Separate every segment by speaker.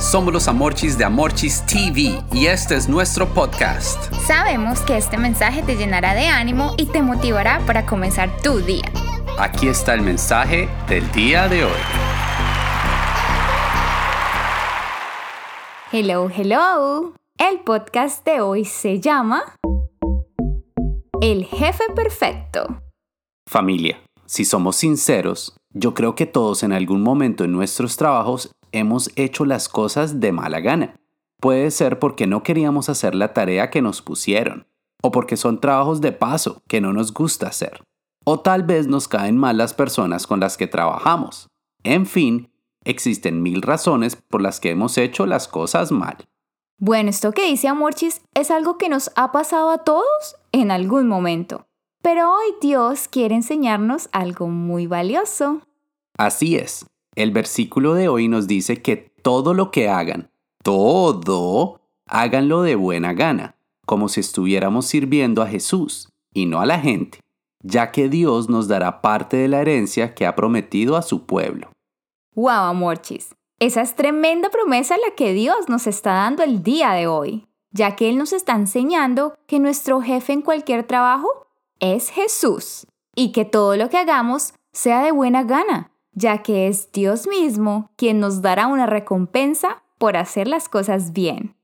Speaker 1: Somos los Amorchis de Amorchis TV y este es nuestro podcast.
Speaker 2: Sabemos que este mensaje te llenará de ánimo y te motivará para comenzar tu día.
Speaker 1: Aquí está el mensaje del día de hoy.
Speaker 2: Hello, hello. El podcast de hoy se llama El jefe perfecto.
Speaker 1: Familia, si somos sinceros, yo creo que todos en algún momento en nuestros trabajos hemos hecho las cosas de mala gana. Puede ser porque no queríamos hacer la tarea que nos pusieron, o porque son trabajos de paso que no nos gusta hacer, o tal vez nos caen mal las personas con las que trabajamos. En fin, existen mil razones por las que hemos hecho las cosas mal.
Speaker 2: Bueno, esto que dice Amorchis es algo que nos ha pasado a todos en algún momento. Pero hoy Dios quiere enseñarnos algo muy valioso.
Speaker 1: Así es. El versículo de hoy nos dice que todo lo que hagan, todo, háganlo de buena gana, como si estuviéramos sirviendo a Jesús y no a la gente, ya que Dios nos dará parte de la herencia que ha prometido a su pueblo.
Speaker 2: ¡Wow, amorchis! Esa es tremenda promesa la que Dios nos está dando el día de hoy, ya que Él nos está enseñando que nuestro jefe en cualquier trabajo es Jesús y que todo lo que hagamos sea de buena gana, ya que es Dios mismo quien nos dará una recompensa por hacer las cosas bien.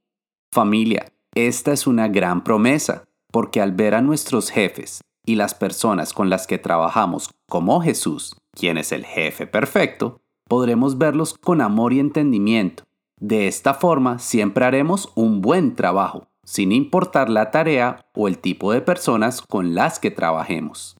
Speaker 1: Familia, esta es una gran promesa, porque al ver a nuestros jefes y las personas con las que trabajamos como Jesús, quien es el jefe perfecto, podremos verlos con amor y entendimiento. De esta forma siempre haremos un buen trabajo, sin importar la tarea o el tipo de personas con las que trabajemos.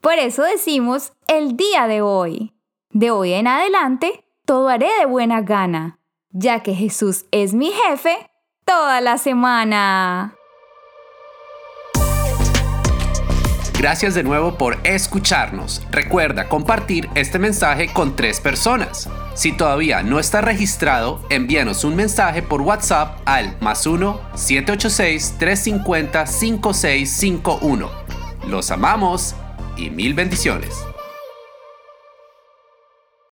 Speaker 2: Por eso decimos el día de hoy. De hoy en adelante, todo haré de buena gana, ya que Jesús es mi jefe toda la semana.
Speaker 1: Gracias de nuevo por escucharnos. Recuerda compartir este mensaje con tres personas. Si todavía no está registrado, envíanos un mensaje por WhatsApp al más 1-786-350-5651. Los amamos y mil bendiciones.